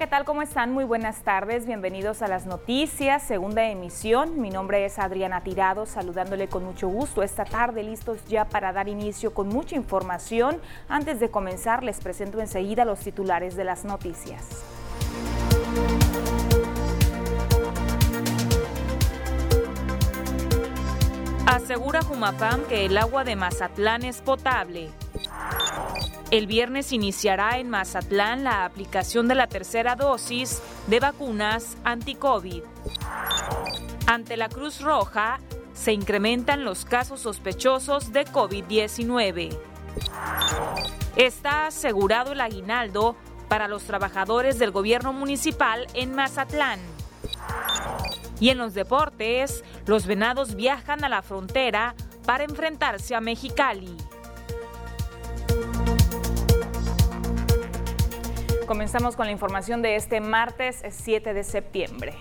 ¿qué tal? ¿Cómo están? Muy buenas tardes. Bienvenidos a las noticias, segunda emisión. Mi nombre es Adriana Tirado, saludándole con mucho gusto esta tarde, listos ya para dar inicio con mucha información. Antes de comenzar, les presento enseguida los titulares de las noticias. Asegura Jumapam que el agua de Mazatlán es potable. El viernes iniciará en Mazatlán la aplicación de la tercera dosis de vacunas anti-COVID. Ante la Cruz Roja, se incrementan los casos sospechosos de COVID-19. Está asegurado el aguinaldo para los trabajadores del gobierno municipal en Mazatlán. Y en los deportes, los venados viajan a la frontera para enfrentarse a Mexicali. Comenzamos con la información de este martes 7 de septiembre.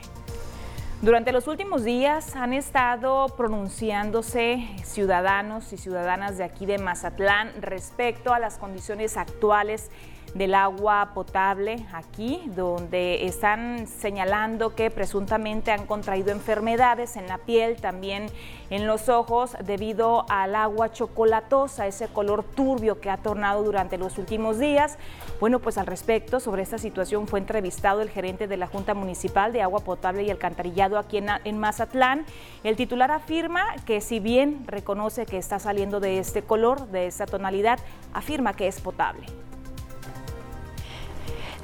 Durante los últimos días han estado pronunciándose ciudadanos y ciudadanas de aquí de Mazatlán respecto a las condiciones actuales del agua potable aquí, donde están señalando que presuntamente han contraído enfermedades en la piel, también en los ojos, debido al agua chocolatosa, ese color turbio que ha tornado durante los últimos días. Bueno, pues al respecto, sobre esta situación fue entrevistado el gerente de la Junta Municipal de Agua Potable y Alcantarillado aquí en, Mazatlán. El titular afirma que si bien reconoce que está saliendo de este color, de esta tonalidad, afirma que es potable.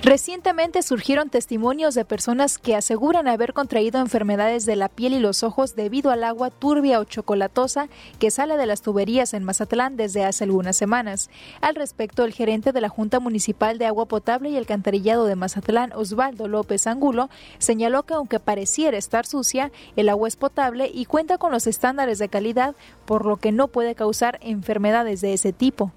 Recientemente surgieron testimonios de personas que aseguran haber contraído enfermedades de la piel y los ojos debido al agua turbia o chocolatosa que sale de las tuberías en Mazatlán desde hace algunas semanas. Al respecto, el gerente de la Junta Municipal de Agua Potable y Alcantarillado de Mazatlán, Osvaldo López Angulo, señaló que aunque pareciera estar sucia, el agua es potable y cuenta con los estándares de calidad, por lo que no puede causar enfermedades de ese tipo.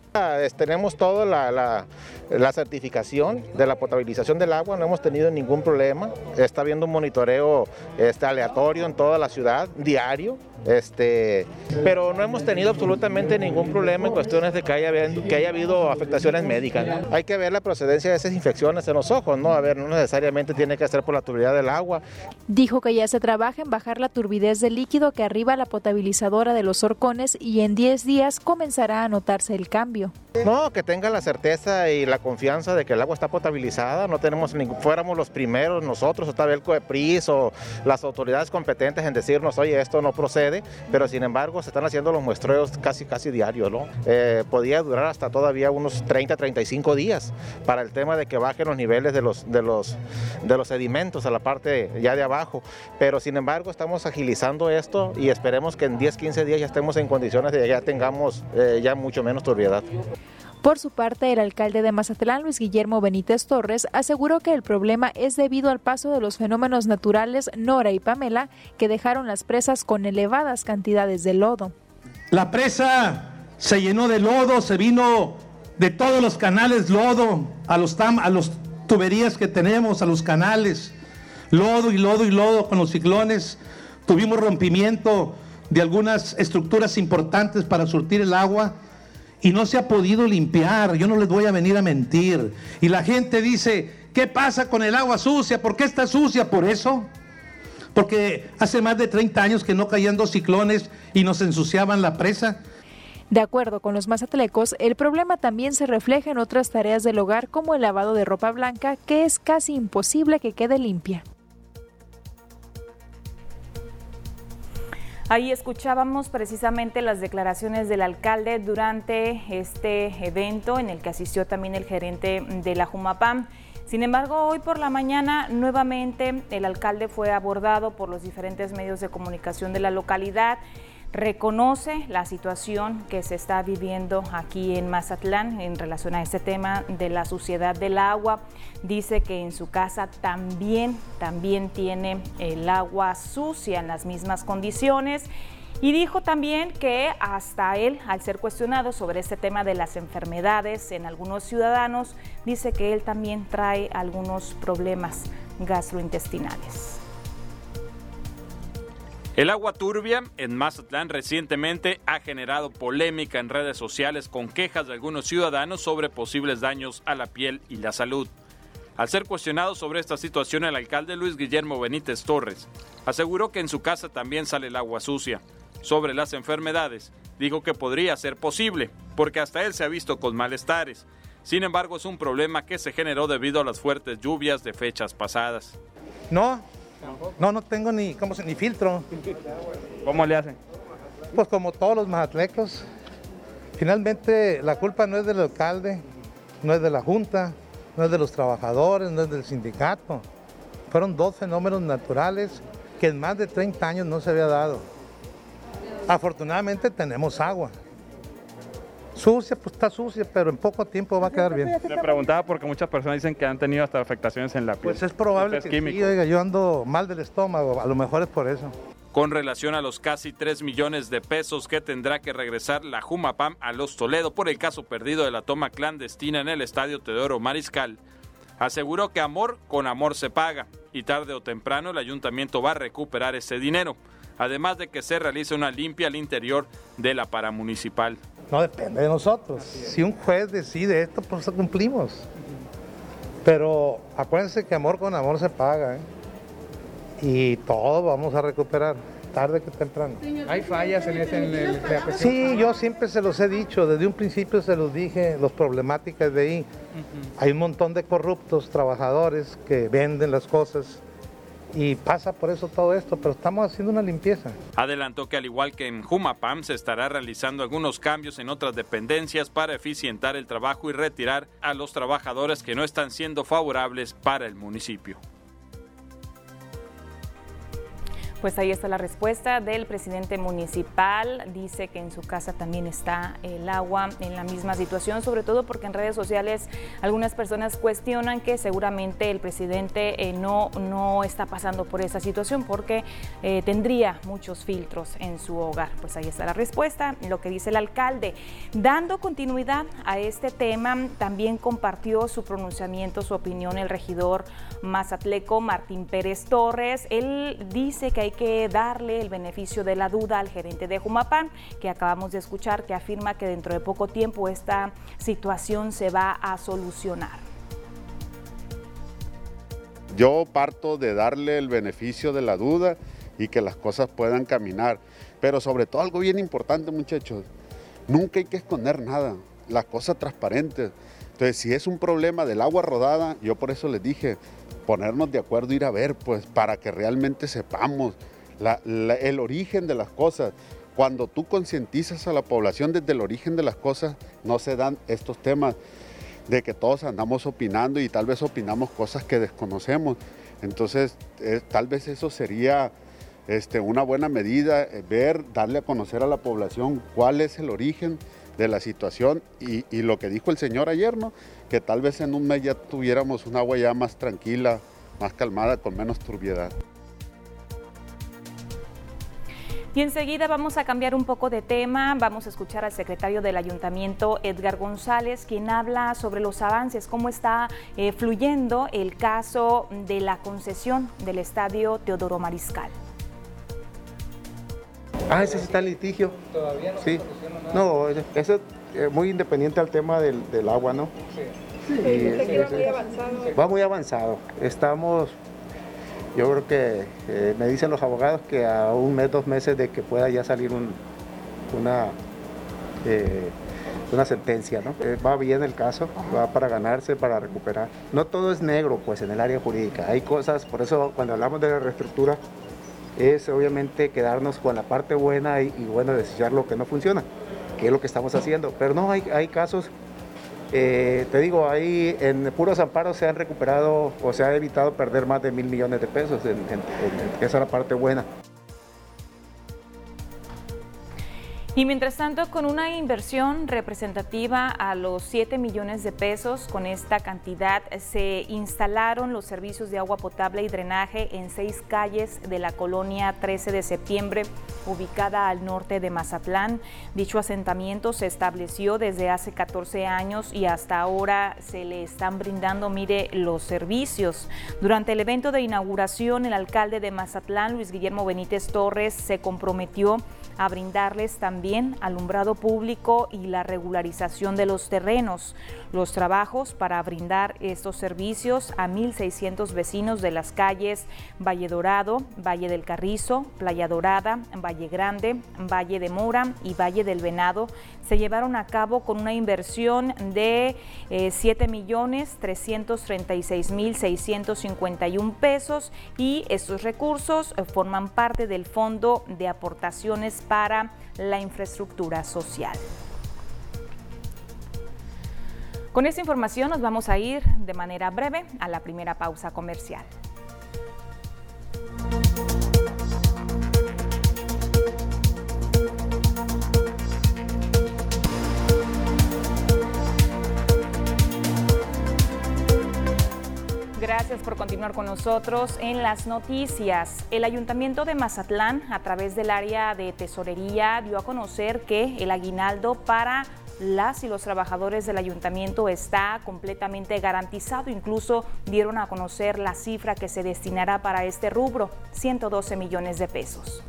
Tenemos toda la, la certificación de la potabilidad del agua, no hemos tenido ningún problema. Está habiendo un monitoreo este, aleatorio en toda la ciudad, diario. Este, pero no hemos tenido absolutamente ningún problema en cuestiones de que haya, que haya habido afectaciones médicas. Hay que ver la procedencia de esas infecciones en los ojos, ¿no? A ver, no necesariamente tiene que ser por la turbidez del agua. Dijo que ya se trabaja en bajar la turbidez del líquido que arriba la potabilizadora de los horcones y en 10 días comenzará a notarse el cambio. No, que tenga la certeza y la confianza de que el agua está potabilizada, no tenemos fuéramos los primeros nosotros, o tal vez el COEPRIS o las autoridades competentes en decirnos, oye, esto no procede pero sin embargo se están haciendo los muestreos casi casi diarios, ¿no? Eh, podía durar hasta todavía unos 30, 35 días para el tema de que bajen los niveles de los, de los, de los sedimentos a la parte ya de abajo, pero sin embargo estamos agilizando esto y esperemos que en 10, 15 días ya estemos en condiciones de que ya tengamos eh, ya mucho menos turbiedad. Por su parte, el alcalde de Mazatlán, Luis Guillermo Benítez Torres, aseguró que el problema es debido al paso de los fenómenos naturales Nora y Pamela, que dejaron las presas con elevadas cantidades de lodo. La presa se llenó de lodo, se vino de todos los canales lodo, a los, a los tuberías que tenemos, a los canales, lodo y lodo y lodo con los ciclones. Tuvimos rompimiento de algunas estructuras importantes para surtir el agua y no se ha podido limpiar. Yo no les voy a venir a mentir. Y la gente dice, ¿qué pasa con el agua sucia? ¿Por qué está sucia? Por eso. Porque hace más de 30 años que no caían dos ciclones y nos ensuciaban la presa. De acuerdo con los mazatlecos, el problema también se refleja en otras tareas del hogar como el lavado de ropa blanca, que es casi imposible que quede limpia. Ahí escuchábamos precisamente las declaraciones del alcalde durante este evento en el que asistió también el gerente de la Jumapam. Sin embargo, hoy por la mañana nuevamente el alcalde fue abordado por los diferentes medios de comunicación de la localidad reconoce la situación que se está viviendo aquí en Mazatlán en relación a este tema de la suciedad del agua. Dice que en su casa también, también tiene el agua sucia en las mismas condiciones. Y dijo también que hasta él, al ser cuestionado sobre este tema de las enfermedades en algunos ciudadanos, dice que él también trae algunos problemas gastrointestinales. El agua turbia en Mazatlán recientemente ha generado polémica en redes sociales con quejas de algunos ciudadanos sobre posibles daños a la piel y la salud. Al ser cuestionado sobre esta situación, el alcalde Luis Guillermo Benítez Torres aseguró que en su casa también sale el agua sucia. Sobre las enfermedades, dijo que podría ser posible, porque hasta él se ha visto con malestares. Sin embargo, es un problema que se generó debido a las fuertes lluvias de fechas pasadas. No, no, no tengo ni, ¿cómo se, ni filtro. ¿Cómo le hacen? Pues como todos los mazatlecos. Finalmente la culpa no es del alcalde, no es de la junta, no es de los trabajadores, no es del sindicato. Fueron dos fenómenos naturales que en más de 30 años no se había dado. Afortunadamente tenemos agua. Sucia, pues está sucia, pero en poco tiempo va a quedar bien. Le preguntaba porque muchas personas dicen que han tenido hasta afectaciones en la piel. Pues es probable que sí, oiga, yo ando mal del estómago, a lo mejor es por eso. Con relación a los casi 3 millones de pesos que tendrá que regresar la Jumapam a los Toledo por el caso perdido de la toma clandestina en el estadio Teodoro Mariscal, aseguró que amor con amor se paga y tarde o temprano el ayuntamiento va a recuperar ese dinero, además de que se realice una limpia al interior de la paramunicipal. No depende de nosotros. Si un juez decide esto, pues cumplimos. Pero acuérdense que amor con amor se paga. ¿eh? Y todo vamos a recuperar, tarde que temprano. ¿Hay fallas en ese? En el, sí, yo siempre se los he dicho, desde un principio se los dije, las problemáticas de ahí. Hay un montón de corruptos trabajadores que venden las cosas y pasa por eso todo esto, pero estamos haciendo una limpieza. Adelantó que al igual que en Jumapam se estará realizando algunos cambios en otras dependencias para eficientar el trabajo y retirar a los trabajadores que no están siendo favorables para el municipio. Pues ahí está la respuesta del presidente municipal. Dice que en su casa también está el agua en la misma situación, sobre todo porque en redes sociales algunas personas cuestionan que seguramente el presidente eh, no, no está pasando por esa situación porque eh, tendría muchos filtros en su hogar. Pues ahí está la respuesta, lo que dice el alcalde. Dando continuidad a este tema, también compartió su pronunciamiento, su opinión el regidor mazatleco Martín Pérez Torres. Él dice que hay hay que darle el beneficio de la duda al gerente de Jumapán, que acabamos de escuchar, que afirma que dentro de poco tiempo esta situación se va a solucionar. Yo parto de darle el beneficio de la duda y que las cosas puedan caminar. Pero sobre todo algo bien importante, muchachos, nunca hay que esconder nada, las cosas transparentes. Entonces, si es un problema del agua rodada, yo por eso les dije, ponernos de acuerdo, ir a ver, pues para que realmente sepamos el origen de las cosas. Cuando tú concientizas a la población desde el origen de las cosas, no se dan estos temas de que todos andamos opinando y tal vez opinamos cosas que desconocemos. Entonces, eh, tal vez eso sería este, una buena medida, eh, ver, darle a conocer a la población cuál es el origen de la situación y, lo que dijo el señor ayer, ¿no? que tal vez en un mes ya tuviéramos un agua ya más tranquila, más calmada, con menos turbiedad. Y enseguida vamos a cambiar un poco de tema, vamos a escuchar al secretario del ayuntamiento, Edgar González, quien habla sobre los avances, cómo está eh, fluyendo el caso de la concesión del estadio Teodoro Mariscal. Ah, ese sí está en litigio. Todavía no sí. No, eso es eh, muy independiente al tema del, agua, ¿no? Sí. sí va muy avanzado. Va muy avanzado. Estamos, yo creo que eh, me dicen los abogados que a un mes, dos meses de que pueda ya salir una, eh, una sentencia, ¿no? va bien el caso, va para ganarse, para recuperar. No todo es negro, pues, en el área jurídica. Hay cosas, por eso cuando hablamos de la reestructura, es obviamente quedarnos con la parte buena y, bueno, desechar lo que no funciona, que es lo que estamos haciendo. Pero no, hay, hay casos, eh, te digo, ahí en puros amparos se han recuperado o se ha evitado perder más de mil millones de pesos, en, esa es la parte buena. Y mientras tanto, con una inversión representativa a los 7 millones de pesos, con esta cantidad se instalaron los servicios de agua potable y drenaje en seis calles de la colonia 13 de septiembre, ubicada al norte de Mazatlán. Dicho asentamiento se estableció desde hace 14 años y hasta ahora se le están brindando, mire, los servicios. Durante el evento de inauguración, el alcalde de Mazatlán, Luis Guillermo Benítez Torres, se comprometió a brindarles también alumbrado público y la regularización de los terrenos. Los trabajos para brindar estos servicios a 1.600 vecinos de las calles Valle Dorado, Valle del Carrizo, Playa Dorada, Valle Grande, Valle de Mora y Valle del Venado se llevaron a cabo con una inversión de eh, 7 millones 336 mil 651 pesos y estos recursos forman parte del Fondo de Aportaciones para la Infraestructura Social. Con esta información nos vamos a ir de manera breve a la primera pausa comercial. Gracias por continuar con nosotros en las noticias. El Ayuntamiento de Mazatlán, a través del área de tesorería, dio a conocer que el aguinaldo para las y los trabajadores del ayuntamiento está completamente garantizado. Incluso dieron a conocer la cifra que se destinará para este rubro, 112 millones de pesos.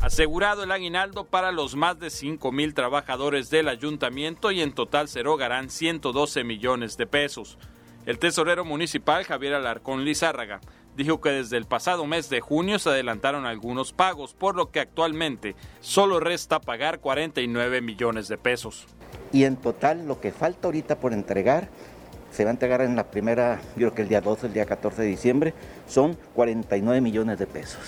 Asegurado el aguinaldo para los más de 5 mil trabajadores del ayuntamiento y en total se erogarán 112 millones de pesos. El tesorero municipal Javier Alarcón Lizárraga dijo que desde el pasado mes de junio se adelantaron algunos pagos, por lo que actualmente solo resta pagar 49 millones de pesos. Y en total lo que falta ahorita por entregar, se va a entregar en la primera, yo creo que el día 12, el día 14 de diciembre, son 49 millones de pesos,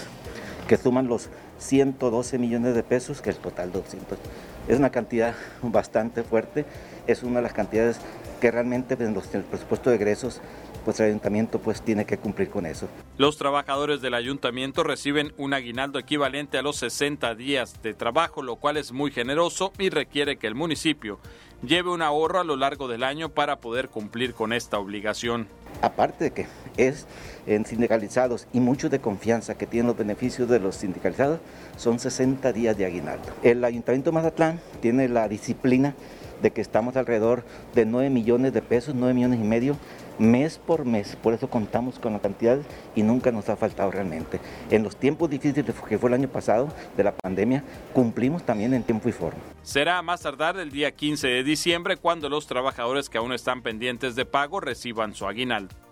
que suman los 112 millones de pesos, que el total 200. Es una cantidad bastante fuerte, es una de las cantidades que realmente en, los, en el presupuesto de egresos pues el ayuntamiento pues tiene que cumplir con eso. Los trabajadores del ayuntamiento reciben un aguinaldo equivalente a los 60 días de trabajo, lo cual es muy generoso y requiere que el municipio lleve un ahorro a lo largo del año para poder cumplir con esta obligación. Aparte de que es en sindicalizados y muchos de confianza que tienen los beneficios de los sindicalizados, son 60 días de aguinaldo. El ayuntamiento de Mazatlán tiene la disciplina de que estamos alrededor de 9 millones de pesos, 9 millones y medio mes por mes. Por eso contamos con la cantidad y nunca nos ha faltado realmente. En los tiempos difíciles que fue el año pasado de la pandemia, cumplimos también en tiempo y forma. Será más tardar el día 15 de diciembre cuando los trabajadores que aún están pendientes de pago reciban su aguinaldo.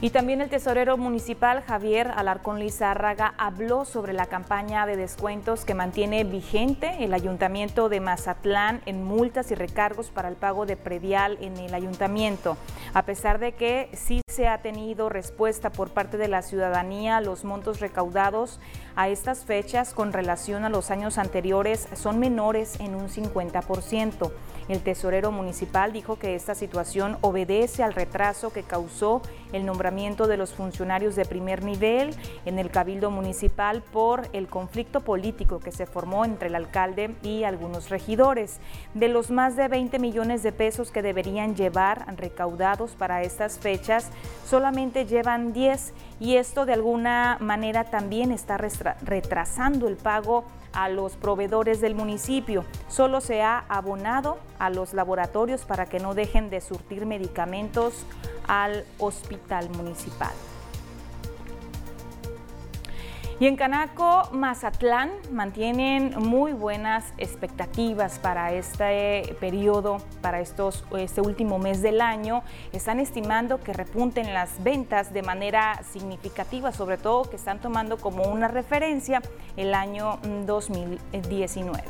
Y también el tesorero municipal Javier Alarcón Lizárraga habló sobre la campaña de descuentos que mantiene vigente el ayuntamiento de Mazatlán en multas y recargos para el pago de predial en el ayuntamiento. A pesar de que sí se ha tenido respuesta por parte de la ciudadanía, los montos recaudados a estas fechas con relación a los años anteriores son menores en un 50%. El tesorero municipal dijo que esta situación obedece al retraso que causó el nombramiento de los funcionarios de primer nivel en el Cabildo Municipal por el conflicto político que se formó entre el alcalde y algunos regidores. De los más de 20 millones de pesos que deberían llevar recaudados para estas fechas, solamente llevan 10 y esto de alguna manera también está retrasando el pago a los proveedores del municipio. Solo se ha abonado a los laboratorios para que no dejen de surtir medicamentos al hospital municipal. Y en Canaco, Mazatlán mantienen muy buenas expectativas para este periodo, para estos, este último mes del año. Están estimando que repunten las ventas de manera significativa, sobre todo que están tomando como una referencia el año 2019.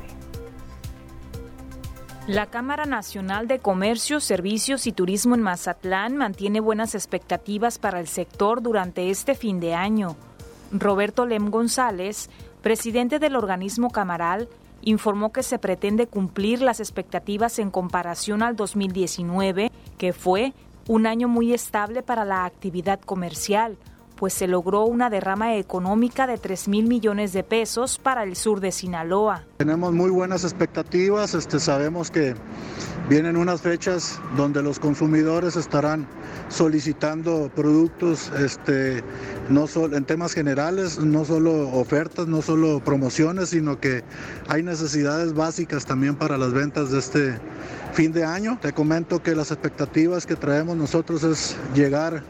La Cámara Nacional de Comercio, Servicios y Turismo en Mazatlán mantiene buenas expectativas para el sector durante este fin de año. Roberto Lem González, presidente del organismo camaral, informó que se pretende cumplir las expectativas en comparación al 2019, que fue un año muy estable para la actividad comercial, pues se logró una derrama económica de 3 mil millones de pesos para el sur de Sinaloa. Tenemos muy buenas expectativas, este, sabemos que vienen unas fechas donde los consumidores estarán solicitando productos este, no solo en temas generales, no solo ofertas, no solo promociones, sino que hay necesidades básicas también para las ventas de este fin de año. Te comento que las expectativas que traemos nosotros es llegar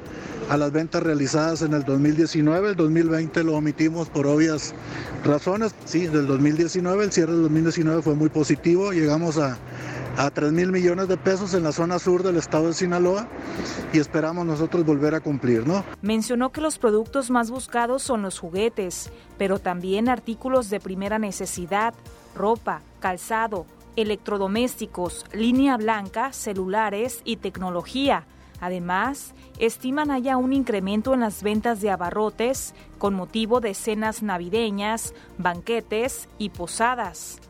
a las ventas realizadas en el 2019. El 2020 lo omitimos por obvias razones. Sí, del 2019, el cierre del 2019 fue muy positivo. Llegamos a, a 3 mil millones de pesos en la zona sur del estado de Sinaloa y esperamos nosotros volver a cumplir, ¿no? Mencionó que los productos más buscados son los juguetes, pero también artículos de primera necesidad, ropa, calzado, electrodomésticos, línea blanca, celulares y tecnología. Además, estiman haya un incremento en las ventas de abarrotes con motivo de cenas navideñas, banquetes y posadas.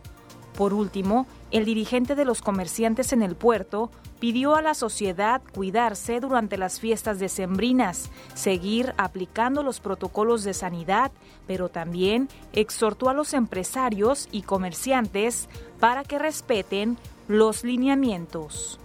Por último, el dirigente de los comerciantes en el puerto pidió a la sociedad cuidarse durante las fiestas decembrinas, seguir aplicando los protocolos de sanidad, pero también exhortó a los empresarios y comerciantes para que respeten los lineamientos.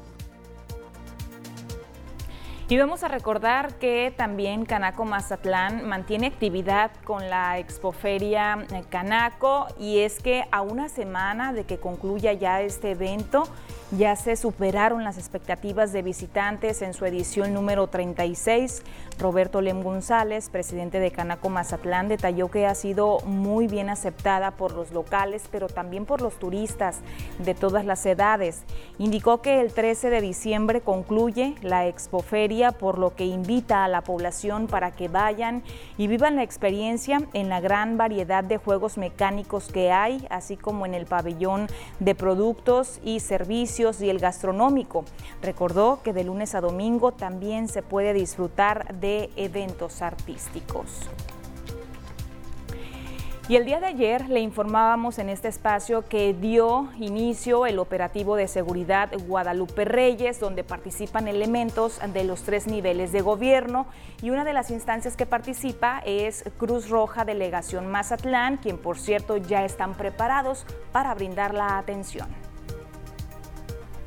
Y vamos a recordar que también Canaco Mazatlán mantiene actividad con la Expoferia Canaco y es que a una semana de que concluya ya este evento, ya se superaron las expectativas de visitantes en su edición número 36. Roberto Lem González, presidente de Canaco Mazatlán, detalló que ha sido muy bien aceptada por los locales, pero también por los turistas de todas las edades. Indicó que el 13 de diciembre concluye la expoferia, por lo que invita a la población para que vayan y vivan la experiencia en la gran variedad de juegos mecánicos que hay, así como en el pabellón de productos y servicios y el gastronómico. Recordó que de lunes a domingo también se puede disfrutar de eventos artísticos. Y el día de ayer le informábamos en este espacio que dio inicio el operativo de seguridad Guadalupe Reyes, donde participan elementos de los tres niveles de gobierno y una de las instancias que participa es Cruz Roja Delegación Mazatlán, quien por cierto ya están preparados para brindar la atención.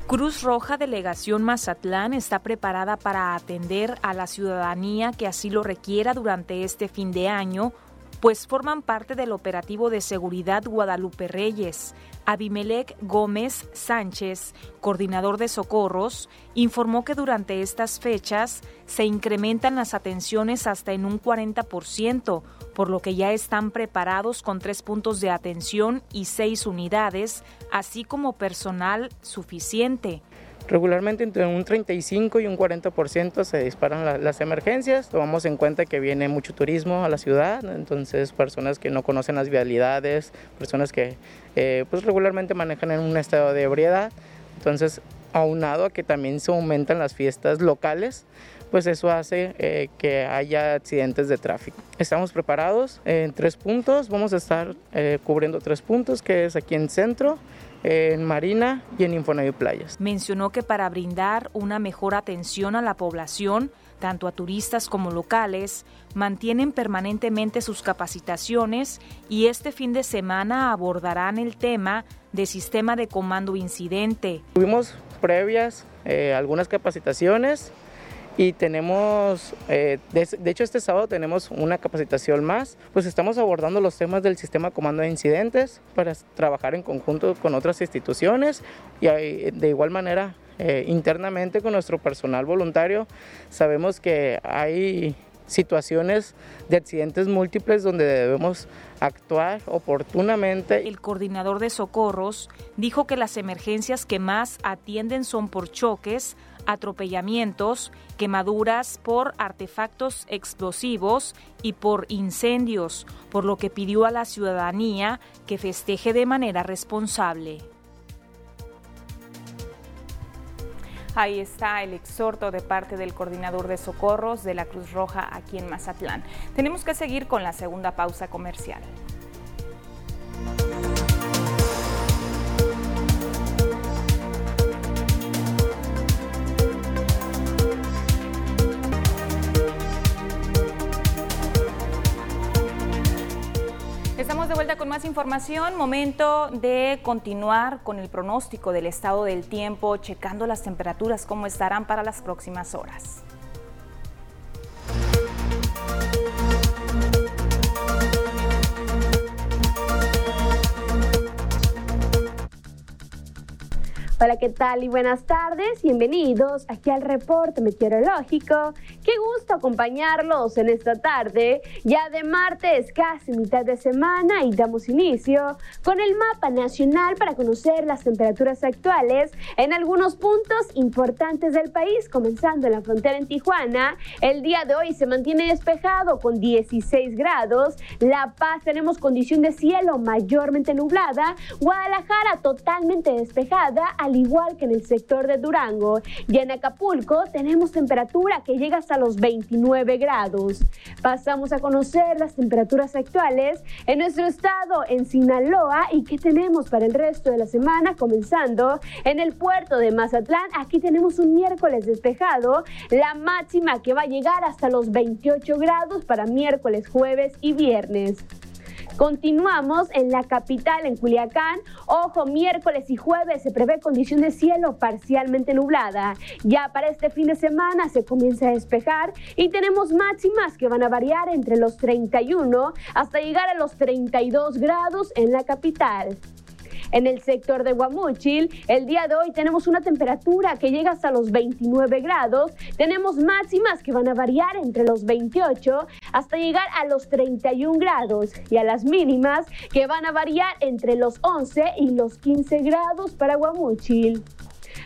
Cruz Roja Delegación Mazatlán está preparada para atender a la ciudadanía que así lo requiera durante este fin de año, pues forman parte del operativo de seguridad Guadalupe Reyes. Abimelec Gómez Sánchez, coordinador de socorros, informó que durante estas fechas se incrementan las atenciones hasta en un 40%, por lo que ya están preparados con tres puntos de atención y seis unidades, así como personal suficiente. Regularmente entre un 35 y un 40% se disparan las emergencias. Tomamos en cuenta que viene mucho turismo a la ciudad, entonces personas que no conocen las vialidades, personas que eh, pues regularmente manejan en un estado de ebriedad. Entonces, aunado a que también se aumentan las fiestas locales, pues eso hace eh, que haya accidentes de tráfico. Estamos preparados en tres puntos, vamos a estar eh, cubriendo tres puntos, que es aquí en centro, en Marina y en Infonavit Playas. Mencionó que para brindar una mejor atención a la población, tanto a turistas como locales, mantienen permanentemente sus capacitaciones y este fin de semana abordarán el tema de sistema de comando incidente. Tuvimos previas eh, algunas capacitaciones y tenemos, eh, de, hecho este sábado tenemos una capacitación más, pues estamos abordando los temas del sistema comando de incidentes para trabajar en conjunto con otras instituciones y de igual manera eh, internamente con nuestro personal voluntario sabemos que hay situaciones de accidentes múltiples donde debemos actuar oportunamente. El coordinador de socorros dijo que las emergencias que más atienden son por choques, atropellamientos, quemaduras por artefactos explosivos y por incendios, por lo que pidió a la ciudadanía que festeje de manera responsable. Ahí está el exhorto de parte del coordinador de socorros de la Cruz Roja aquí en Mazatlán. Tenemos que seguir con la segunda pausa comercial. Estamos de vuelta con más información. Momento de continuar con el pronóstico del estado del tiempo, checando las temperaturas, cómo estarán para las próximas horas. Hola, ¿qué tal? Y buenas tardes. Bienvenidos aquí al reporte meteorológico. Qué gusto acompañarlos en esta tarde, ya de martes, casi mitad de semana, y damos inicio con el mapa nacional para conocer las temperaturas actuales en algunos puntos importantes del país, comenzando en la frontera en Tijuana. El día de hoy se mantiene despejado con 16 grados. La Paz tenemos condición de cielo mayormente nublada. Guadalajara totalmente despejada, al igual que en el sector de Durango. Y en Acapulco tenemos temperatura que llega hasta los 29 grados. Pasamos a conocer las temperaturas actuales en nuestro estado, en Sinaloa, y qué tenemos para el resto de la semana, comenzando en el puerto de Mazatlán. Aquí tenemos un miércoles despejado, la máxima que va a llegar hasta los 28 grados para miércoles, jueves y viernes. Continuamos en la capital, en Culiacán. Ojo, miércoles y jueves se prevé condición de cielo parcialmente nublada. Ya para este fin de semana se comienza a despejar y tenemos máximas que van a variar entre los 31 hasta llegar a los 32 grados en la capital. En el sector de Guamúchil, el día de hoy tenemos una temperatura que llega hasta los 29 grados. Tenemos máximas que van a variar entre los 28 hasta llegar a los 31 grados y a las mínimas que van a variar entre los 11 y los 15 grados para Guamúchil.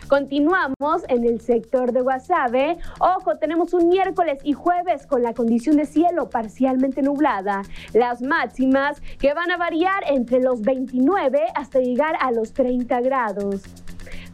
Continuamos en el sector de Guasave. Ojo, tenemos un miércoles y jueves con la condición de cielo parcialmente nublada. Las máximas que van a variar entre los 29 hasta llegar a los 30 grados.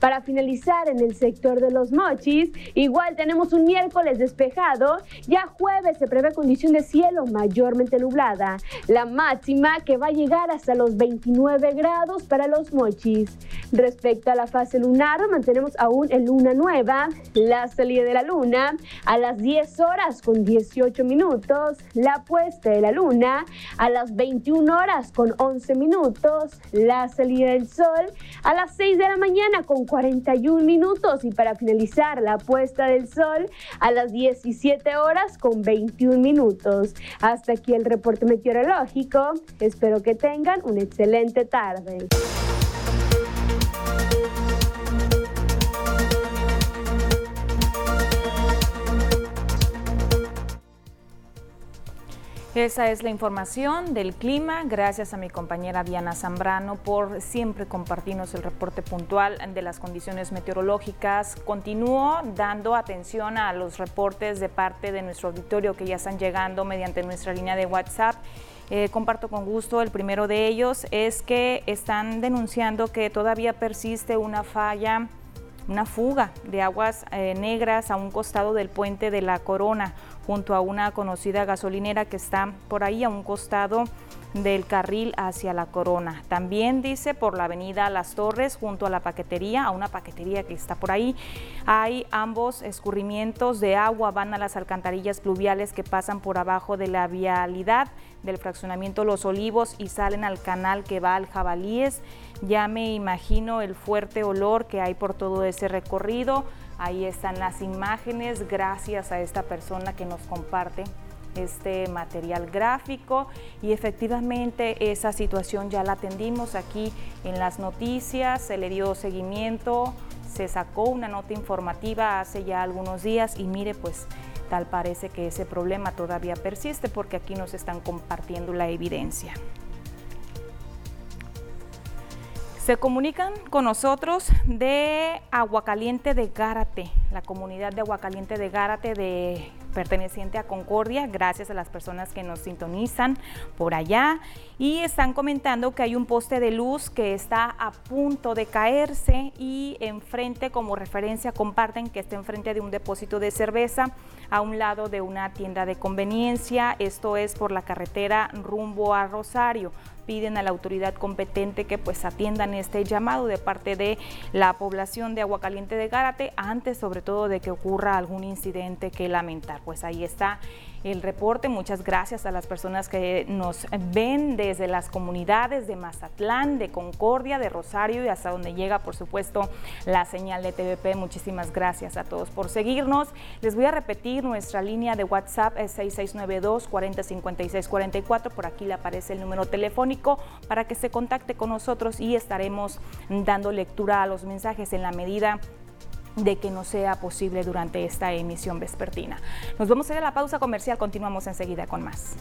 Para finalizar en el sector de los mochis, igual tenemos un miércoles despejado, ya jueves se prevé condición de cielo mayormente nublada, la máxima que va a llegar hasta los 29 grados para los mochis. Respecto a la fase lunar, mantenemos aún en luna nueva, la salida de la luna a las 10 horas con 18 minutos, la puesta de la luna a las 21 horas con 11 minutos, la salida del sol a las 6 de la mañana con 41 minutos y para finalizar la puesta del sol a las 17 horas con 21 minutos. Hasta aquí el reporte meteorológico. Espero que tengan una excelente tarde. Esa es la información del clima. Gracias a mi compañera Diana Zambrano por siempre compartirnos el reporte puntual de las condiciones meteorológicas. Continúo dando atención a los reportes de parte de nuestro auditorio que ya están llegando mediante nuestra línea de WhatsApp. Eh, comparto con gusto el primero de ellos es que están denunciando que todavía persiste una falla una fuga de aguas eh, negras a un costado del puente de la Corona, junto a una conocida gasolinera que está por ahí a un costado del carril hacia la Corona. También dice por la avenida Las Torres, junto a la paquetería, a una paquetería que está por ahí, hay ambos escurrimientos de agua, van a las alcantarillas pluviales que pasan por abajo de la vialidad del fraccionamiento Los Olivos y salen al canal que va al Jabalíes. Ya me imagino el fuerte olor que hay por todo ese recorrido. Ahí están las imágenes, gracias a esta persona que nos comparte este material gráfico y efectivamente esa situación ya la atendimos aquí en las noticias, se le dio seguimiento, se sacó una nota informativa hace ya algunos días y mire pues tal parece que ese problema todavía persiste porque aquí nos están compartiendo la evidencia. Se comunican con nosotros de Aguacaliente de Gárate, la comunidad de Aguacaliente de Gárate de perteneciente a Concordia, gracias a las personas que nos sintonizan por allá. Y están comentando que hay un poste de luz que está a punto de caerse y enfrente como referencia comparten que está enfrente de un depósito de cerveza a un lado de una tienda de conveniencia, esto es por la carretera rumbo a Rosario. Piden a la autoridad competente que pues atiendan este llamado de parte de la población de Aguacaliente de Gárate antes sobre todo de que ocurra algún incidente que lamentar. Pues ahí está el reporte. Muchas gracias a las personas que nos ven desde las comunidades de Mazatlán, de Concordia, de Rosario y hasta donde llega, por supuesto, la señal de TVP. Muchísimas gracias a todos por seguirnos. Les voy a repetir nuestra línea de WhatsApp es 6692 4056 44. Por aquí le aparece el número telefónico para que se contacte con nosotros y estaremos dando lectura a los mensajes en la medida de que no sea posible durante esta emisión vespertina. Nos vamos a ir a la pausa comercial, continuamos enseguida con más.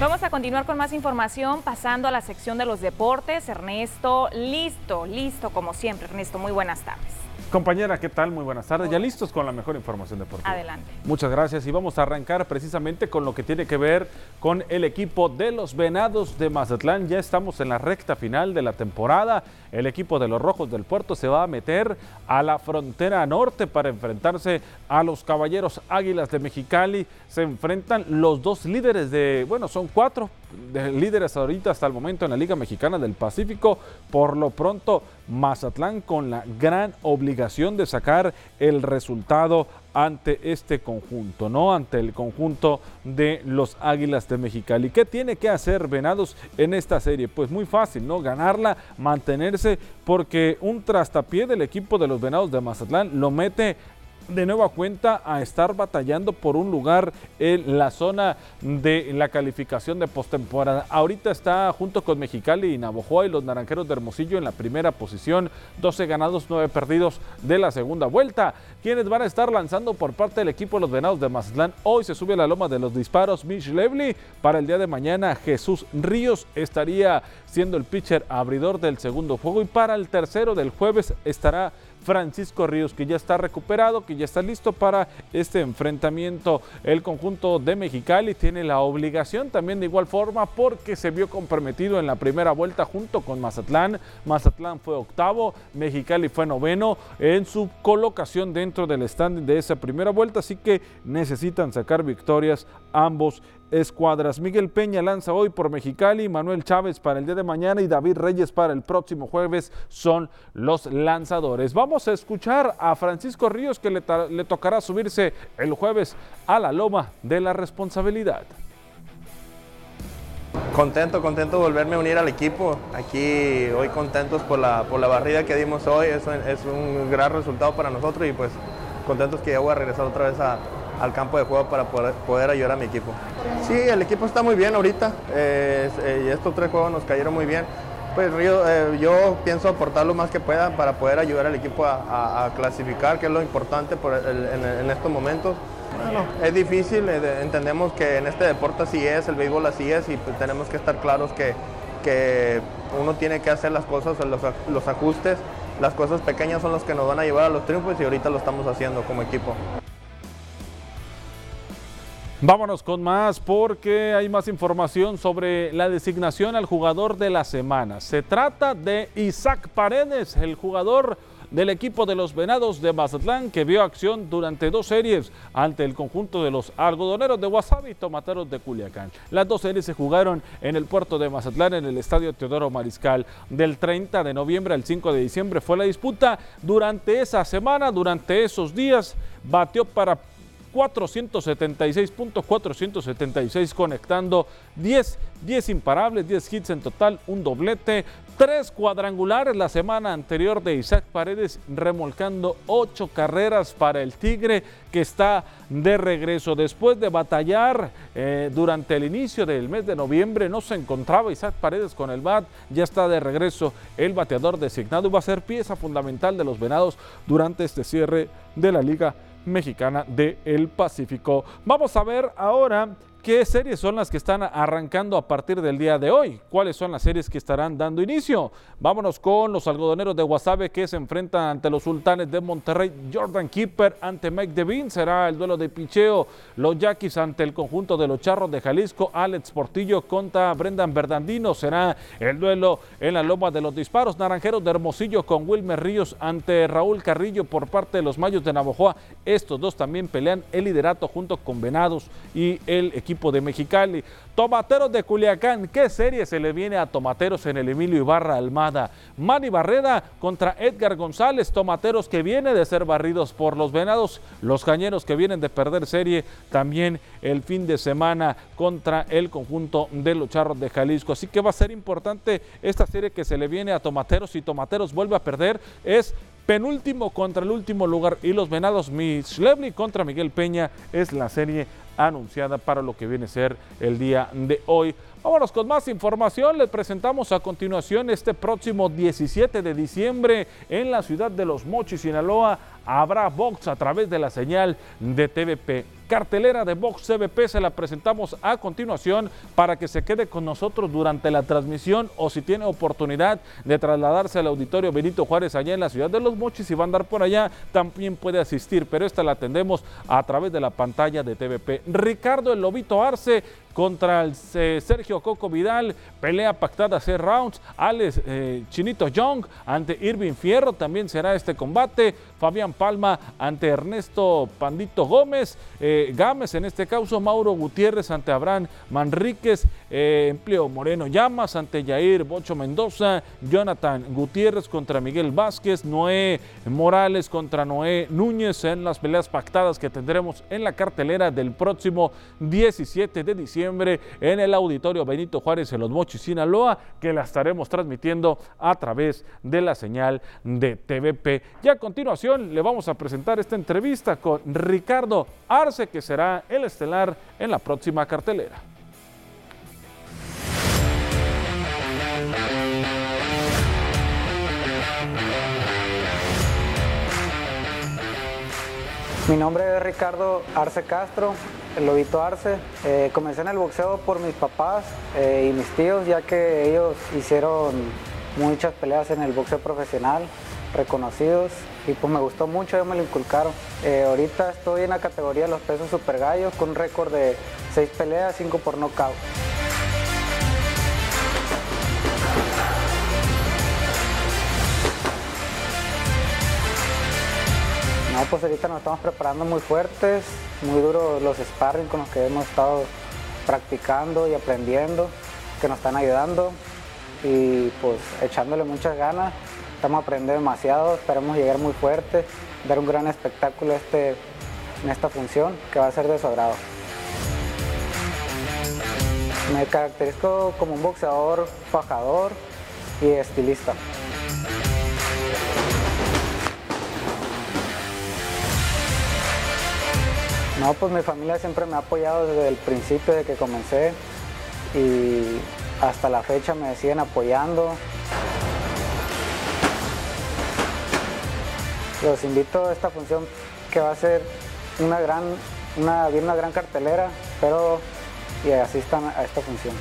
Vamos a continuar con más información, pasando a la sección de los deportes. Ernesto, listo, listo como siempre. Ernesto, muy buenas tardes. Compañera, ¿qué tal? Muy buenas tardes. Ya listos con la mejor información deportiva. Adelante. Muchas gracias y vamos a arrancar precisamente con lo que tiene que ver con el equipo de los Venados de Mazatlán. Ya estamos en la recta final de la temporada. El equipo de los Rojos del Puerto se va a meter a la frontera norte para enfrentarse a los Caballeros Águilas de Mexicali. Se enfrentan los dos líderes de, bueno, son cuatro líderes ahorita hasta el momento en la Liga Mexicana del Pacífico. Por lo pronto, Mazatlán con la gran obligación de sacar el resultado ante este conjunto, ¿no? Ante el conjunto de los Águilas de Mexicali. ¿Qué tiene que hacer Venados en esta serie? Pues muy fácil, ¿no? Ganarla, mantenerse, porque un trastapié del equipo de los Venados de Mazatlán lo mete de nueva cuenta a estar batallando por un lugar en la zona de la calificación de postemporada. Ahorita está junto con Mexicali y Navojoa y los Naranjeros de Hermosillo en la primera posición, 12 ganados, 9 perdidos de la segunda vuelta. Quienes van a estar lanzando por parte del equipo de los Venados de Mazatlán. Hoy se sube a la loma de los disparos Mitch Levely. Para el día de mañana Jesús Ríos estaría siendo el pitcher abridor del segundo juego y para el tercero del jueves estará Francisco Ríos, que ya está recuperado, que ya está listo para este enfrentamiento. El conjunto de Mexicali tiene la obligación también de igual forma porque se vio comprometido en la primera vuelta junto con Mazatlán. Mazatlán fue octavo, Mexicali fue noveno en su colocación dentro del stand de esa primera vuelta, así que necesitan sacar victorias ambos escuadras. Miguel Peña lanza hoy por Mexicali, Manuel Chávez para el día de mañana y David Reyes para el próximo jueves son los lanzadores. Vamos a escuchar a Francisco Ríos que le, tocará subirse el jueves a la loma de la responsabilidad. Contento, contento de volverme a unir al equipo. Aquí hoy contentos por la, por la barrida que dimos hoy. Es, es un gran resultado para nosotros y pues contentos que ya voy a regresar otra vez a, al campo de juego para poder, ayudar a mi equipo. Sí, el equipo está muy bien ahorita eh, estos tres juegos nos cayeron muy bien. Pues eh, yo pienso aportar lo más que pueda para poder ayudar al equipo a, clasificar, que es lo importante en, estos momentos. Es difícil, eh, entendemos que en este deporte así es, el béisbol así es y pues tenemos que estar claros que, que uno tiene que hacer las cosas, los, los ajustes, las cosas pequeñas son las que nos van a llevar a los triunfos y ahorita lo estamos haciendo como equipo. Vámonos con más porque hay más información sobre la designación al jugador de la semana. Se trata de Isaac Paredes, el jugador del equipo de los Venados de Mazatlán que vio acción durante dos series ante el conjunto de los algodoneros de Wasabi y tomateros de Culiacán. Las dos series se jugaron en el puerto de Mazatlán en el estadio Teodoro Mariscal. Del 30 de noviembre al 5 de diciembre fue la disputa. Durante esa semana, durante esos días, batió para 476 puntos, 476 conectando 10, 10 imparables, 10 hits en total, un doblete, tres cuadrangulares la semana anterior de Isaac Paredes, remolcando ocho carreras para el Tigre que está de regreso. Después de batallar eh, durante el inicio del mes de noviembre, no se encontraba Isaac Paredes con el BAT, ya está de regreso el bateador designado y va a ser pieza fundamental de los Venados durante este cierre de la Liga Mexicana del Pacífico. Vamos a ver ahora ¿Qué series son las que están arrancando a partir del día de hoy? ¿Cuáles son las series que estarán dando inicio? Vámonos con los algodoneros de Guasave que se enfrentan ante los sultanes de Monterrey. Jordan Keeper ante Mike Devin será el duelo de picheo. Los Yaquis ante el conjunto de los Charros de Jalisco. Alex Portillo contra Brendan Verdandino será el duelo en la loma de los disparos. Naranjeros de Hermosillo con Wilmer Ríos ante Raúl Carrillo por parte de los Mayos de Navojoa. Estos dos también pelean el liderato junto con Venados y el equipo equipo de Mexicali. Tomateros de Culiacán, ¿qué serie se le viene a Tomateros en el Emilio Ibarra Almada? Manny Barreda contra Edgar González, Tomateros que viene de ser barridos por los Venados, los Cañeros que vienen de perder serie también el fin de semana contra el conjunto de los Charros de Jalisco. Así que va a ser importante esta serie que se le viene a Tomateros. Si Tomateros vuelve a perder, es penúltimo contra el último lugar y los Venados Mislevny contra Miguel Peña es la serie anunciada para lo que viene a ser el día de hoy. Vámonos con más información. Les presentamos a continuación este próximo 17 de diciembre en la ciudad de Los Mochis, Sinaloa. Habrá box a través de la señal de TVP. Cartelera de Box TVP se la presentamos a continuación para que se quede con nosotros durante la transmisión o si tiene oportunidad de trasladarse al auditorio Benito Juárez allá en la ciudad de Los Mochis y va a andar por allá, también puede asistir, pero esta la atendemos a través de la pantalla de TVP. Ricardo El Lobito Arce contra el, eh, Sergio Coco Vidal, pelea pactada seis rounds, Alex eh, Chinito Young ante Irving Fierro, también será este combate, Fabián Palma ante Ernesto Pandito Gómez, eh, Gámez en este caso, Mauro Gutiérrez ante Abraham Manríquez, Empleo Moreno Llamas ante Jair Bocho Mendoza, Jonathan Gutiérrez contra Miguel Vázquez, Noé Morales contra Noé Núñez en las peleas pactadas que tendremos en la cartelera del próximo 17 de diciembre en el Auditorio Benito Juárez en Los Mochis, Sinaloa, que la estaremos transmitiendo a través de la señal de TVP. Y a continuación le vamos a presentar esta entrevista con Ricardo Arce, que será el estelar en la próxima cartelera. Mi nombre es Ricardo Arce Castro, el Lobito Arce. Eh, comencé en el boxeo por mis papás eh, y mis tíos, ya que ellos hicieron muchas peleas en el boxeo profesional, reconocidos, y pues me gustó mucho, ellos me lo inculcaron. Eh, ahorita estoy en la categoría de los pesos super gallos con un récord de 6 peleas, 5 por nocaut. No, pues ahorita nos estamos preparando muy fuertes, muy duros los sparring con los que hemos estado practicando y aprendiendo, que nos están ayudando y pues echándole muchas ganas. Estamos aprendiendo demasiado, esperamos llegar muy fuerte, dar un gran espectáculo este, en esta función que va a ser de su agrado. Me caracterizo como un boxeador fajador y estilista. No, pues mi familia siempre me ha apoyado desde el principio de que comencé y hasta la fecha me siguen apoyando. Los invito a esta función que va a ser una gran, una, una gran cartelera, pero y asistan a esta función.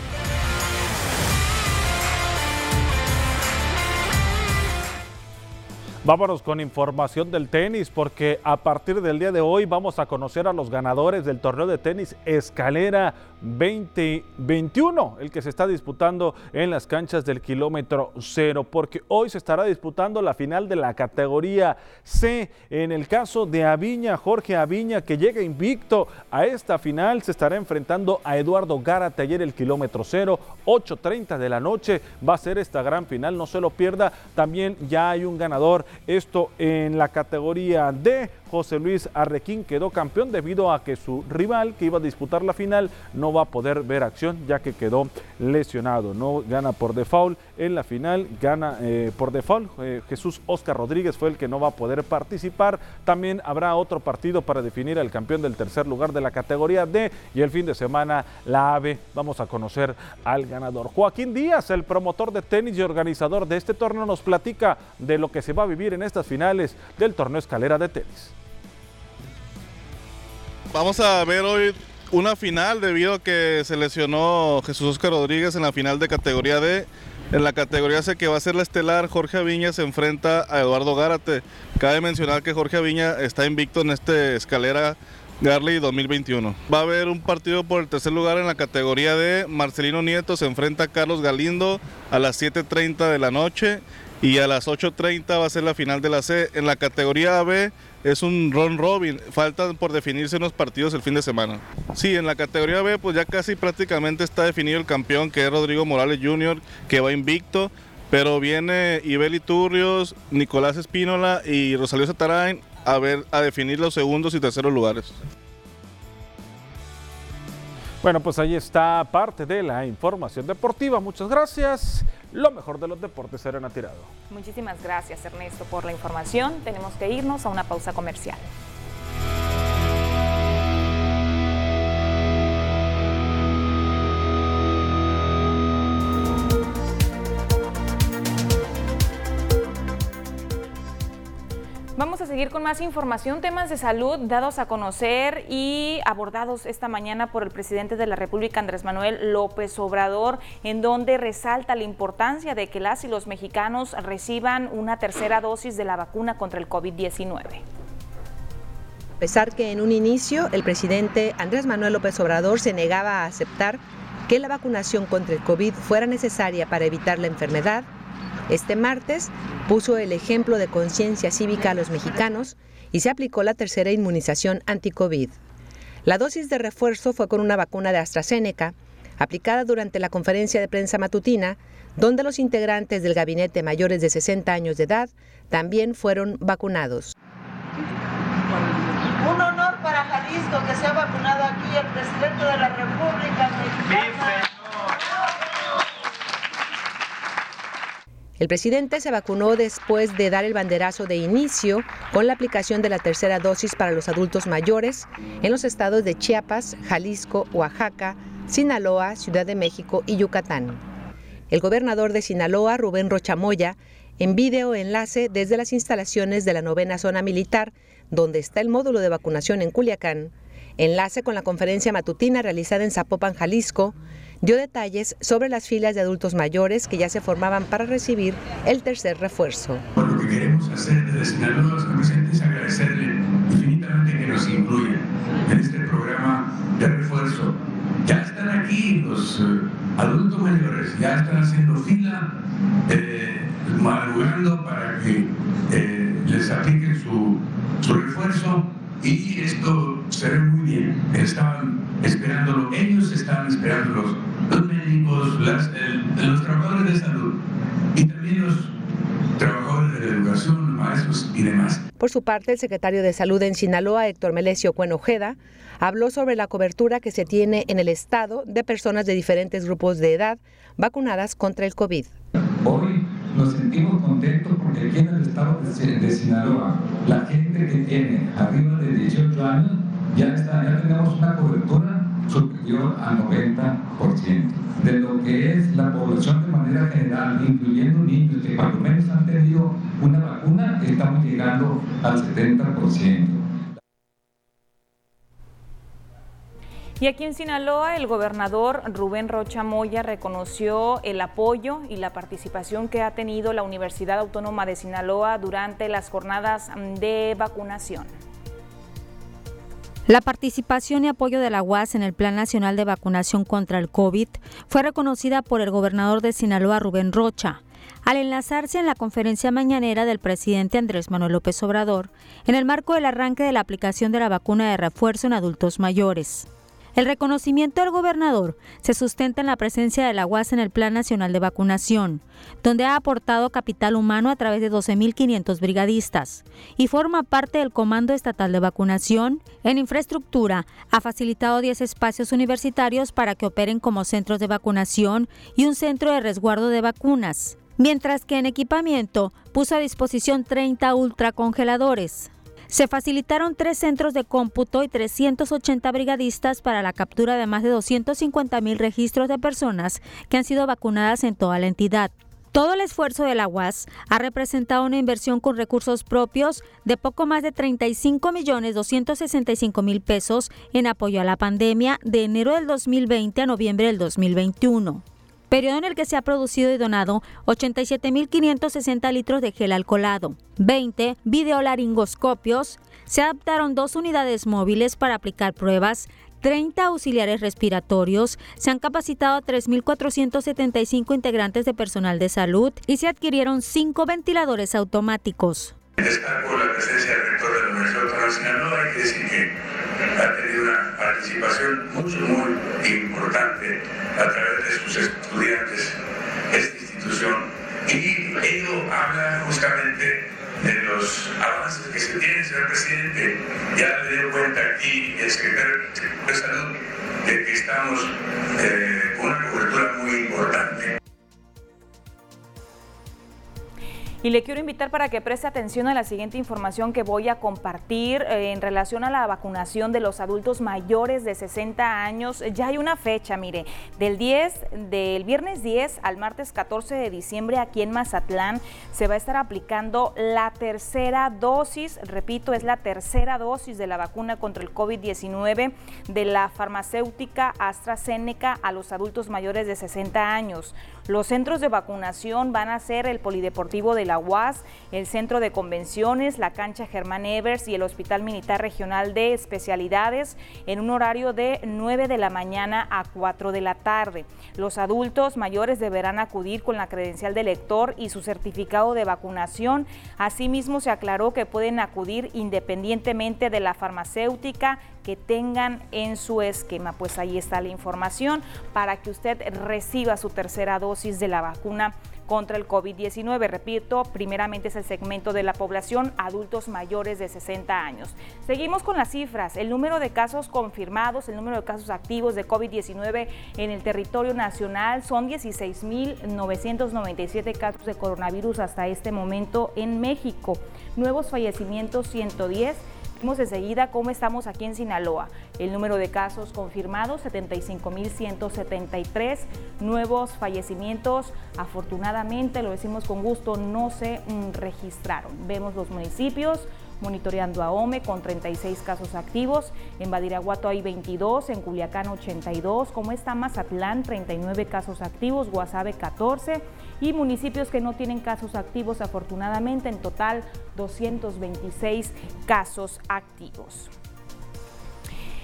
Vámonos con información del tenis porque a partir del día de hoy vamos a conocer a los ganadores del torneo de tenis Escalera 2021, el que se está disputando en las canchas del kilómetro cero, porque hoy se estará disputando la final de la categoría C. En el caso de Aviña, Jorge Aviña, que llega invicto a esta final, se estará enfrentando a Eduardo Gárate ayer el kilómetro cero, 8.30 de la noche va a ser esta gran final, no se lo pierda. También ya hay un ganador esto en la categoría D. José Luis Arrequín quedó campeón debido a que su rival que iba a disputar la final no va a poder ver acción ya que quedó lesionado. No gana por default en la final, gana eh, por default. Eh, Jesús Oscar Rodríguez fue el que no va a poder participar. También habrá otro partido para definir al campeón del tercer lugar de la categoría D y el fin de semana la AVE. Vamos a conocer al ganador. Joaquín Díaz, el promotor de tenis y organizador de este torneo, nos platica de lo que se va a vivir en estas finales del torneo escalera de tenis. Vamos a ver hoy una final debido a que se lesionó Jesús Oscar Rodríguez en la final de categoría D. En la categoría que va a ser la estelar, Jorge Aviña se enfrenta a Eduardo Gárate. Cabe mencionar que Jorge Aviña está invicto en este escalera Garley 2021. Va a haber un partido por el tercer lugar en la categoría D. Marcelino Nieto se enfrenta a Carlos Galindo a las 7.30 de la noche y a las 8.30 va a ser la final de la C. En la categoría B es un ron robin, faltan por definirse unos partidos el fin de semana. Sí, en la categoría B pues ya casi prácticamente está definido el campeón que es Rodrigo Morales Jr., que va invicto. Pero viene Ibeli Turrios, Nicolás Espínola y Rosalío Satarain a, ver, a definir los segundos y terceros lugares. Bueno, pues ahí está parte de la información deportiva. Muchas gracias. Lo mejor de los deportes será tirado. Muchísimas gracias Ernesto por la información. Tenemos que irnos a una pausa comercial. Con más información, temas de salud dados a conocer y abordados esta mañana por el presidente de la República, Andrés Manuel López Obrador, en donde resalta la importancia de que las y los mexicanos reciban una tercera dosis de la vacuna contra el COVID-19. A pesar que en un inicio el presidente Andrés Manuel López Obrador se negaba a aceptar que la vacunación contra el COVID fuera necesaria para evitar la enfermedad, este martes puso el ejemplo de conciencia cívica a los mexicanos y se aplicó la tercera inmunización anti-COVID. La dosis de refuerzo fue con una vacuna de AstraZeneca, aplicada durante la conferencia de prensa matutina, donde los integrantes del gabinete mayores de 60 años de edad también fueron vacunados. Un honor para Jalisco que se ha vacunado aquí el presidente de la República El presidente se vacunó después de dar el banderazo de inicio con la aplicación de la tercera dosis para los adultos mayores en los estados de Chiapas, Jalisco, Oaxaca, Sinaloa, Ciudad de México y Yucatán. El gobernador de Sinaloa, Rubén Rochamoya, en video enlace desde las instalaciones de la novena zona militar, donde está el módulo de vacunación en Culiacán, enlace con la conferencia matutina realizada en Zapopan, Jalisco, dio detalles sobre las filas de adultos mayores que ya se formaban para recibir el tercer refuerzo. Lo que queremos hacer desde Sinaloa los presentes es agradecerle infinitamente que nos incluyan en este programa de refuerzo. Ya están aquí los eh, adultos mayores, ya están haciendo fila, eh, madrugando para que eh, les apliquen su, su refuerzo y esto se ve muy bien. Estaban esperándolo, ellos estaban esperándolo, los médicos, las, los trabajadores de salud y también los trabajadores de la educación, los maestros y demás. Por su parte, el secretario de Salud en Sinaloa, Héctor Melesio Cuenojeda, habló sobre la cobertura que se tiene en el estado de personas de diferentes grupos de edad vacunadas contra el COVID. Hoy nos sentimos contentos aquí en el estado de Sinaloa, la gente que tiene arriba de 18 años, ya, está, ya tenemos una cobertura superior al 90% de lo que es la población de manera general, incluyendo niños que lo menos han tenido una vacuna, estamos llegando al 70%. Y aquí en Sinaloa, el gobernador Rubén Rocha Moya reconoció el apoyo y la participación que ha tenido la Universidad Autónoma de Sinaloa durante las jornadas de vacunación. La participación y apoyo de la UAS en el Plan Nacional de Vacunación contra el COVID fue reconocida por el gobernador de Sinaloa, Rubén Rocha, al enlazarse en la conferencia mañanera del presidente Andrés Manuel López Obrador en el marco del arranque de la aplicación de la vacuna de refuerzo en adultos mayores. El reconocimiento del gobernador se sustenta en la presencia de la UAS en el Plan Nacional de Vacunación, donde ha aportado capital humano a través de 12.500 brigadistas y forma parte del Comando Estatal de Vacunación. En infraestructura, ha facilitado 10 espacios universitarios para que operen como centros de vacunación y un centro de resguardo de vacunas, mientras que en equipamiento puso a disposición 30 ultracongeladores. Se facilitaron tres centros de cómputo y 380 brigadistas para la captura de más de 250 mil registros de personas que han sido vacunadas en toda la entidad. Todo el esfuerzo de la UAS ha representado una inversión con recursos propios de poco más de 35 millones 265 mil pesos en apoyo a la pandemia de enero del 2020 a noviembre del 2021 periodo en el que se ha producido y donado 87.560 litros de gel alcoholado, 20 videolaringoscopios, se adaptaron dos unidades móviles para aplicar pruebas, 30 auxiliares respiratorios, se han capacitado a 3.475 integrantes de personal de salud y se adquirieron cinco ventiladores automáticos. Destaco la presencia del rector de la Universidad decir que ha tenido una participación mucho, muy importante a través de sus estudiantes esta institución. Y ello habla justamente de los avances que se tienen, señor presidente. Ya le dio cuenta aquí el secretario de Salud de que estamos eh, Y le quiero invitar para que preste atención a la siguiente información que voy a compartir eh, en relación a la vacunación de los adultos mayores de 60 años. Ya hay una fecha, mire, del 10, del viernes 10 al martes 14 de diciembre aquí en Mazatlán se va a estar aplicando la tercera dosis, repito, es la tercera dosis de la vacuna contra el COVID-19 de la farmacéutica AstraZeneca a los adultos mayores de 60 años. Los centros de vacunación van a ser el Polideportivo de la UAS, el Centro de Convenciones, la cancha Germán Evers y el Hospital Militar Regional de Especialidades en un horario de 9 de la mañana a 4 de la tarde. Los adultos mayores deberán acudir con la credencial de lector y su certificado de vacunación. Asimismo, se aclaró que pueden acudir independientemente de la farmacéutica que tengan en su esquema. Pues ahí está la información para que usted reciba su tercera dosis de la vacuna contra el COVID-19. Repito, primeramente es el segmento de la población adultos mayores de 60 años. Seguimos con las cifras. El número de casos confirmados, el número de casos activos de COVID-19 en el territorio nacional son 16.997 casos de coronavirus hasta este momento en México. Nuevos fallecimientos 110 Vemos enseguida cómo estamos aquí en Sinaloa. El número de casos confirmados, 75.173. Nuevos fallecimientos, afortunadamente, lo decimos con gusto, no se mm, registraron. Vemos los municipios, monitoreando a OME con 36 casos activos, en Badiraguato hay 22, en Culiacán 82, como está Mazatlán 39 casos activos, Guasave 14 y municipios que no tienen casos activos afortunadamente, en total 226 casos activos.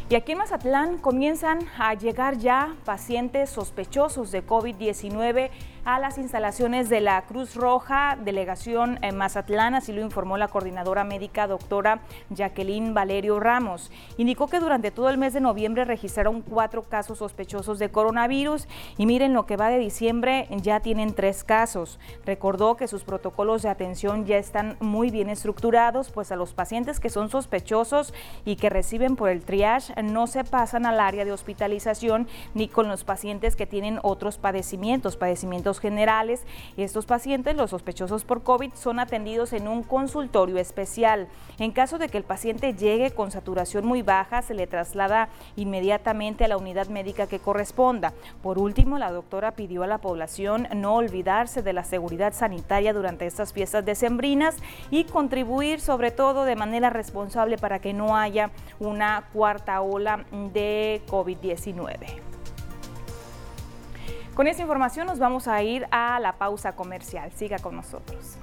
Y aquí en Mazatlán comienzan a llegar ya pacientes sospechosos de COVID-19 a las instalaciones de la Cruz Roja, delegación en Mazatlán, así lo informó la coordinadora médica doctora Jacqueline Valerio Ramos. Indicó que durante todo el mes de noviembre registraron cuatro casos sospechosos de coronavirus y miren lo que va de diciembre ya tienen tres casos. Recordó que sus protocolos de atención ya están muy bien estructurados, pues a los pacientes que son sospechosos y que reciben por el triage no se pasan al área de hospitalización ni con los pacientes que tienen otros padecimientos, padecimientos generales. Estos pacientes, los sospechosos por COVID, son atendidos en un consultorio especial. En caso de que el paciente llegue con saturación muy baja, se le traslada inmediatamente a la unidad médica que corresponda. Por último, la doctora pidió a la población no olvidarse de la seguridad sanitaria durante estas fiestas decembrinas y contribuir sobre todo de manera responsable para que no haya una cuarta ola de COVID-19. Con esta información nos vamos a ir a la pausa comercial. Siga con nosotros.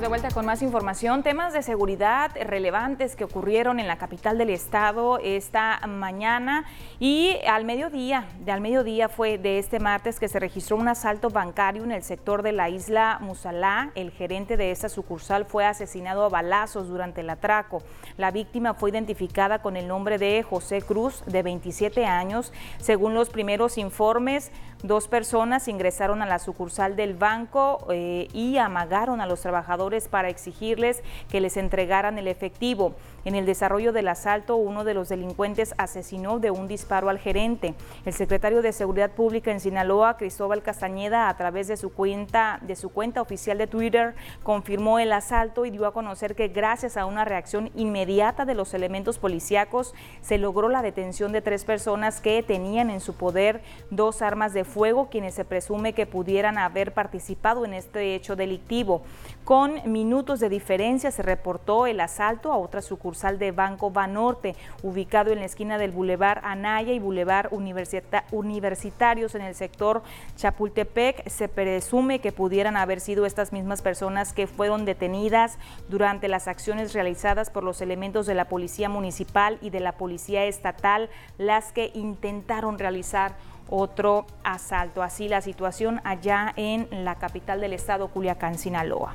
De vuelta con más información. Temas de seguridad relevantes que ocurrieron en la capital del estado esta mañana y al mediodía, de al mediodía fue de este martes que se registró un asalto bancario en el sector de la isla Musalá. El gerente de esta sucursal fue asesinado a balazos durante el atraco. La víctima fue identificada con el nombre de José Cruz, de 27 años. Según los primeros informes, dos personas ingresaron a la sucursal del banco eh, y amagaron a los trabajadores para exigirles que les entregaran el efectivo. En el desarrollo del asalto, uno de los delincuentes asesinó de un disparo al gerente. El secretario de Seguridad Pública en Sinaloa, Cristóbal Castañeda, a través de su cuenta, de su cuenta oficial de Twitter, confirmó el asalto y dio a conocer que gracias a una reacción inmediata de los elementos policíacos se logró la detención de tres personas que tenían en su poder dos armas de fuego, quienes se presume que pudieran haber participado en este hecho delictivo. Con minutos de diferencia se reportó el asalto a otra sucursal de Banco Banorte, ubicado en la esquina del Boulevard Anaya y Boulevard Universitarios en el sector Chapultepec. Se presume que pudieran haber sido estas mismas personas que fueron detenidas durante las acciones realizadas por los elementos de la Policía Municipal y de la Policía Estatal, las que intentaron realizar otro asalto. Así la situación allá en la capital del estado, Culiacán, Sinaloa.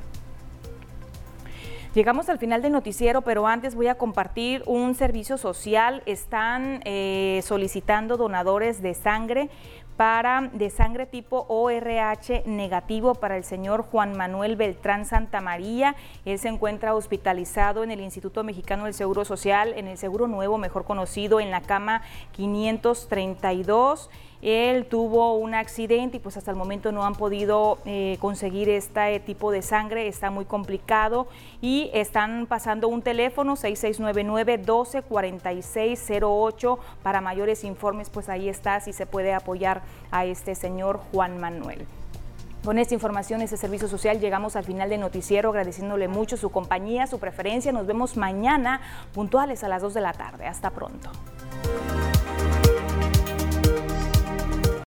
Llegamos al final del noticiero, pero antes voy a compartir un servicio social. Están eh, solicitando donadores de sangre para de sangre tipo ORH negativo para el señor Juan Manuel Beltrán Santa María. Él se encuentra hospitalizado en el Instituto Mexicano del Seguro Social, en el Seguro Nuevo, mejor conocido, en la cama 532. Él tuvo un accidente y pues hasta el momento no han podido eh, conseguir este tipo de sangre, está muy complicado y están pasando un teléfono 6699-124608 para mayores informes, pues ahí está si se puede apoyar a este señor Juan Manuel. Con esta información, este servicio social, llegamos al final del noticiero agradeciéndole mucho su compañía, su preferencia. Nos vemos mañana puntuales a las 2 de la tarde. Hasta pronto.